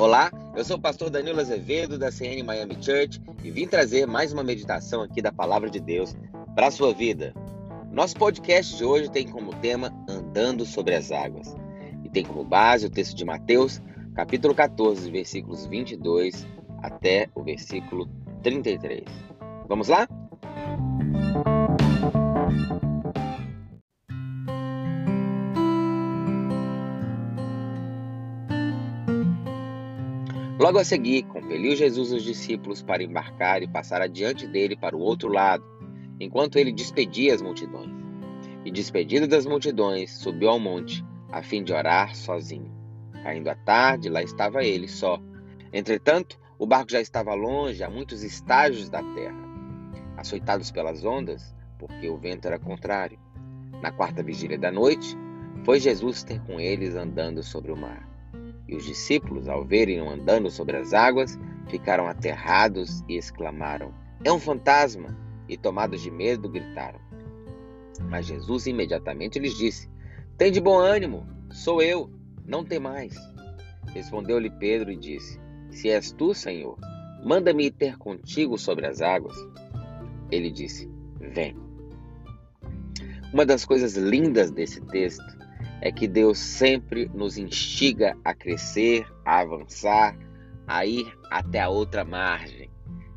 Olá, eu sou o pastor Danilo Azevedo da CN Miami Church e vim trazer mais uma meditação aqui da Palavra de Deus para a sua vida. Nosso podcast de hoje tem como tema Andando sobre as Águas e tem como base o texto de Mateus, capítulo 14, versículos 22 até o versículo 33. Vamos lá? Logo a seguir, compeliu Jesus os discípulos para embarcar e passar adiante dele para o outro lado, enquanto ele despedia as multidões. E despedido das multidões, subiu ao monte, a fim de orar sozinho. Caindo a tarde, lá estava ele só. Entretanto, o barco já estava longe, a muitos estágios da terra, açoitados pelas ondas, porque o vento era contrário. Na quarta vigília da noite, foi Jesus ter com eles andando sobre o mar. E os discípulos, ao verem-no andando sobre as águas, ficaram aterrados e exclamaram: É um fantasma! E tomados de medo, gritaram. Mas Jesus imediatamente lhes disse: Tem de bom ânimo, sou eu, não tem mais. Respondeu-lhe Pedro e disse: Se és tu, Senhor, manda-me ir ter contigo sobre as águas. Ele disse: Vem. Uma das coisas lindas desse texto é que Deus sempre nos instiga a crescer, a avançar, a ir até a outra margem.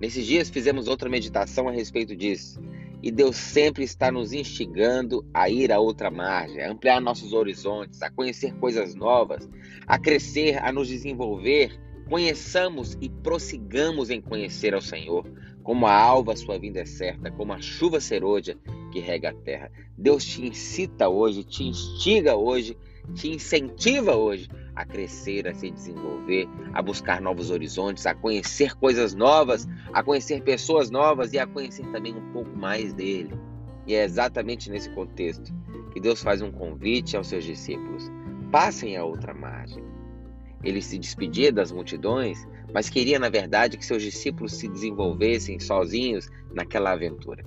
Nesses dias fizemos outra meditação a respeito disso. E Deus sempre está nos instigando a ir a outra margem, a ampliar nossos horizontes, a conhecer coisas novas, a crescer, a nos desenvolver. Conheçamos e prossigamos em conhecer ao Senhor. Como a alva, sua vinda é certa, como a chuva serôdia que rega a terra. Deus te incita hoje, te instiga hoje, te incentiva hoje a crescer, a se desenvolver, a buscar novos horizontes, a conhecer coisas novas, a conhecer pessoas novas e a conhecer também um pouco mais dele. E é exatamente nesse contexto que Deus faz um convite aos seus discípulos: passem a outra margem. Ele se despedia das multidões, mas queria, na verdade, que seus discípulos se desenvolvessem sozinhos naquela aventura.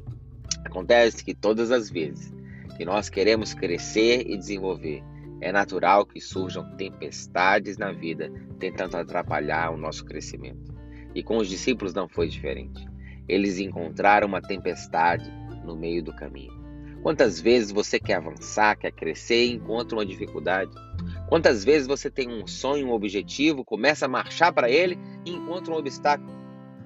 Acontece que todas as vezes que nós queremos crescer e desenvolver, é natural que surjam tempestades na vida tentando atrapalhar o nosso crescimento. E com os discípulos não foi diferente. Eles encontraram uma tempestade no meio do caminho. Quantas vezes você quer avançar, quer crescer e encontra uma dificuldade? Quantas vezes você tem um sonho, um objetivo, começa a marchar para ele e encontra um obstáculo?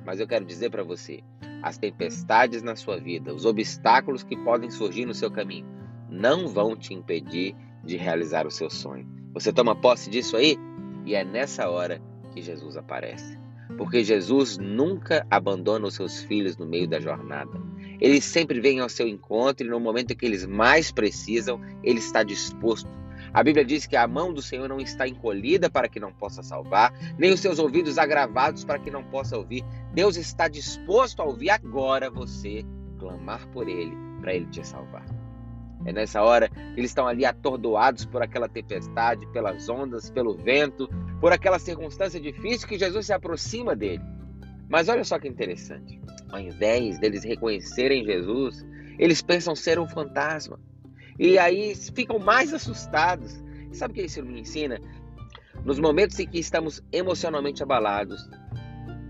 Mas eu quero dizer para você, as tempestades na sua vida, os obstáculos que podem surgir no seu caminho, não vão te impedir de realizar o seu sonho. Você toma posse disso aí? E é nessa hora que Jesus aparece. Porque Jesus nunca abandona os seus filhos no meio da jornada. Ele sempre vem ao seu encontro e no momento que eles mais precisam, ele está disposto a Bíblia diz que a mão do Senhor não está encolhida para que não possa salvar, nem os seus ouvidos agravados para que não possa ouvir. Deus está disposto a ouvir agora você clamar por Ele, para Ele te salvar. É nessa hora que eles estão ali atordoados por aquela tempestade, pelas ondas, pelo vento, por aquela circunstância difícil que Jesus se aproxima dele. Mas olha só que interessante. Ao invés deles reconhecerem Jesus, eles pensam ser um fantasma. E aí ficam mais assustados. Sabe o que isso me ensina? Nos momentos em que estamos emocionalmente abalados,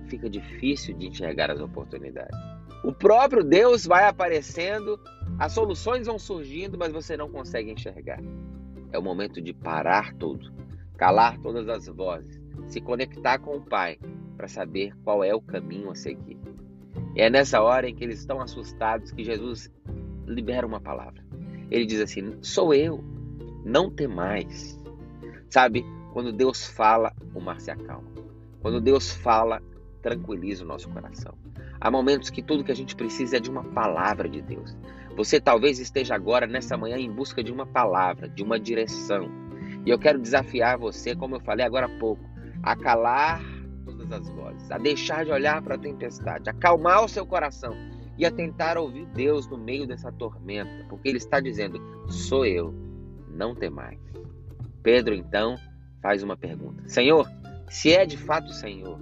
fica difícil de enxergar as oportunidades. O próprio Deus vai aparecendo, as soluções vão surgindo, mas você não consegue enxergar. É o momento de parar tudo, calar todas as vozes, se conectar com o Pai para saber qual é o caminho a seguir. E é nessa hora em que eles estão assustados que Jesus libera uma palavra. Ele diz assim: Sou eu, não tem mais. Sabe, quando Deus fala, o mar se acalma. Quando Deus fala, tranquiliza o nosso coração. Há momentos que tudo que a gente precisa é de uma palavra de Deus. Você talvez esteja agora, nessa manhã, em busca de uma palavra, de uma direção. E eu quero desafiar você, como eu falei agora há pouco, a calar todas as vozes, a deixar de olhar para a tempestade, a acalmar o seu coração e a tentar ouvir Deus no meio dessa tormenta, porque Ele está dizendo: sou eu, não tem mais. Pedro então faz uma pergunta: Senhor, se é de fato Senhor,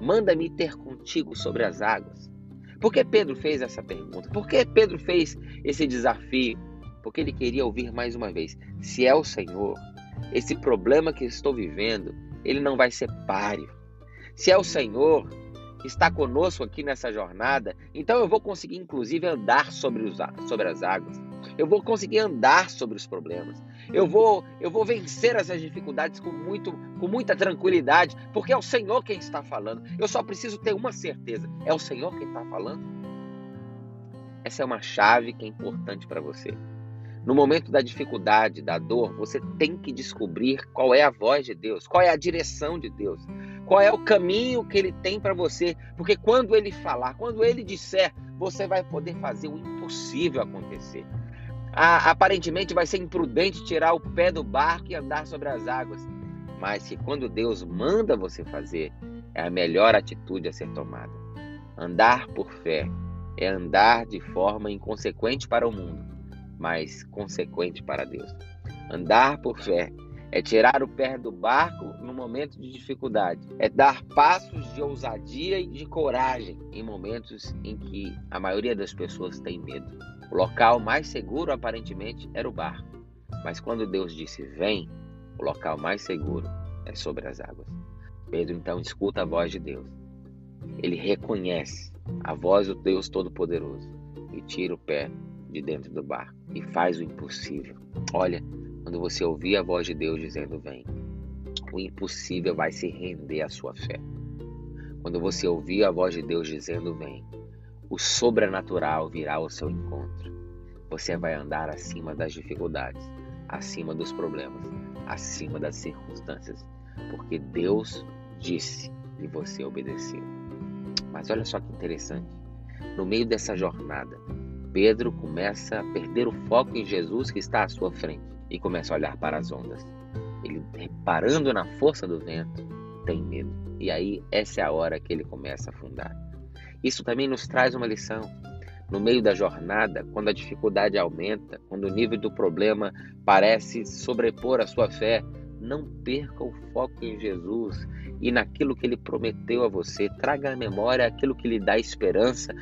manda-me ter contigo sobre as águas. Por que Pedro fez essa pergunta? Por que Pedro fez esse desafio? Porque ele queria ouvir mais uma vez: se é o Senhor, esse problema que estou vivendo ele não vai ser páreo. Se é o Senhor está conosco aqui nessa jornada, então eu vou conseguir, inclusive, andar sobre, os, sobre as águas. Eu vou conseguir andar sobre os problemas. Eu vou, eu vou vencer essas dificuldades com, muito, com muita tranquilidade, porque é o Senhor quem está falando. Eu só preciso ter uma certeza: é o Senhor quem está falando. Essa é uma chave que é importante para você. No momento da dificuldade, da dor, você tem que descobrir qual é a voz de Deus, qual é a direção de Deus, qual é o caminho que ele tem para você, porque quando ele falar, quando ele disser, você vai poder fazer o impossível acontecer. Aparentemente vai ser imprudente tirar o pé do barco e andar sobre as águas, mas que quando Deus manda você fazer, é a melhor atitude a ser tomada. Andar por fé é andar de forma inconsequente para o mundo, mas consequente para Deus. Andar por fé é tirar o pé do barco momento de dificuldade, é dar passos de ousadia e de coragem em momentos em que a maioria das pessoas tem medo. O local mais seguro aparentemente era o barco, mas quando Deus disse vem, o local mais seguro é sobre as águas. Pedro então escuta a voz de Deus. Ele reconhece a voz do Deus Todo-Poderoso e tira o pé de dentro do barco e faz o impossível. Olha, quando você ouvir a voz de Deus dizendo vem, o impossível vai se render à sua fé. Quando você ouvir a voz de Deus dizendo vem, o sobrenatural virá ao seu encontro. Você vai andar acima das dificuldades, acima dos problemas, acima das circunstâncias, porque Deus disse e você obedeceu. Mas olha só que interessante. No meio dessa jornada, Pedro começa a perder o foco em Jesus que está à sua frente e começa a olhar para as ondas. Ele, reparando na força do vento, tem medo. E aí, essa é a hora que ele começa a afundar. Isso também nos traz uma lição. No meio da jornada, quando a dificuldade aumenta, quando o nível do problema parece sobrepor a sua fé, não perca o foco em Jesus e naquilo que ele prometeu a você. Traga à memória aquilo que lhe dá esperança.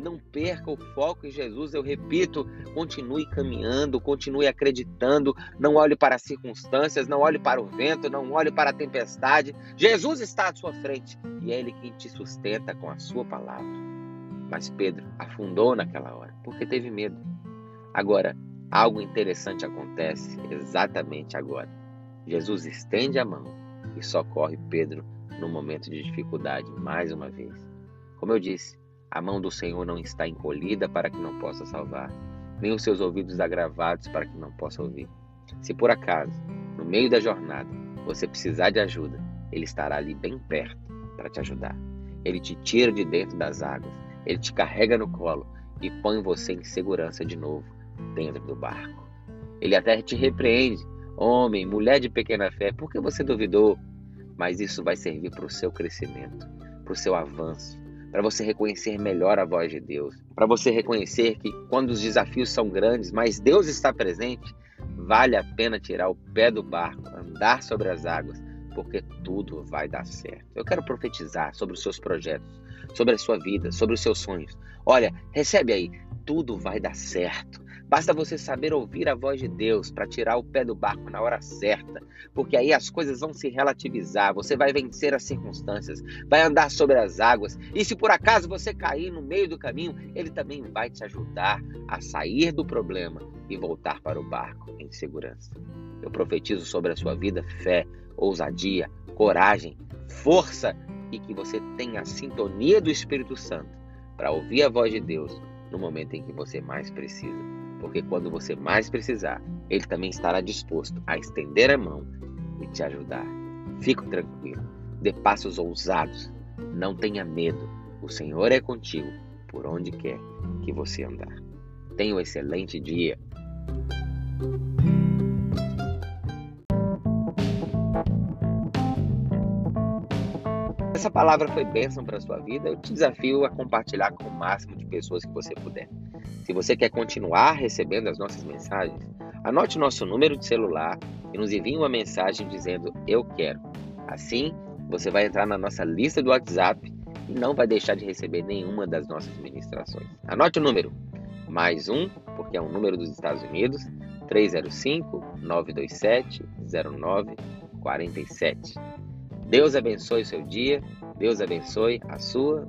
Não perca o foco em Jesus, eu repito, continue caminhando, continue acreditando, não olhe para as circunstâncias, não olhe para o vento, não olhe para a tempestade. Jesus está à sua frente e é Ele quem te sustenta com a sua palavra. Mas Pedro afundou naquela hora porque teve medo. Agora, algo interessante acontece exatamente agora. Jesus estende a mão e socorre Pedro no momento de dificuldade mais uma vez. Como eu disse, a mão do Senhor não está encolhida para que não possa salvar, nem os seus ouvidos agravados para que não possa ouvir. Se por acaso, no meio da jornada, você precisar de ajuda, Ele estará ali bem perto para te ajudar. Ele te tira de dentro das águas, Ele te carrega no colo e põe você em segurança de novo dentro do barco. Ele até te repreende, homem, mulher de pequena fé, por que você duvidou? Mas isso vai servir para o seu crescimento, para o seu avanço, para você reconhecer melhor a voz de Deus, para você reconhecer que quando os desafios são grandes, mas Deus está presente, vale a pena tirar o pé do barco, andar sobre as águas, porque tudo vai dar certo. Eu quero profetizar sobre os seus projetos, sobre a sua vida, sobre os seus sonhos. Olha, recebe aí, tudo vai dar certo. Basta você saber ouvir a voz de Deus para tirar o pé do barco na hora certa, porque aí as coisas vão se relativizar, você vai vencer as circunstâncias, vai andar sobre as águas, e se por acaso você cair no meio do caminho, ele também vai te ajudar a sair do problema e voltar para o barco em segurança. Eu profetizo sobre a sua vida fé, ousadia, coragem, força e que você tenha a sintonia do Espírito Santo para ouvir a voz de Deus no momento em que você mais precisa porque quando você mais precisar, Ele também estará disposto a estender a mão e te ajudar. Fique tranquilo, dê passos ousados, não tenha medo. O Senhor é contigo por onde quer que você andar. Tenha um excelente dia. Essa palavra foi bênção para a sua vida. Eu te desafio a compartilhar com o máximo de pessoas que você puder. Se você quer continuar recebendo as nossas mensagens, anote nosso número de celular e nos envie uma mensagem dizendo eu quero. Assim, você vai entrar na nossa lista do WhatsApp e não vai deixar de receber nenhuma das nossas ministrações. Anote o número, mais um, porque é um número dos Estados Unidos, 305 927 0947. Deus abençoe o seu dia, Deus abençoe a sua.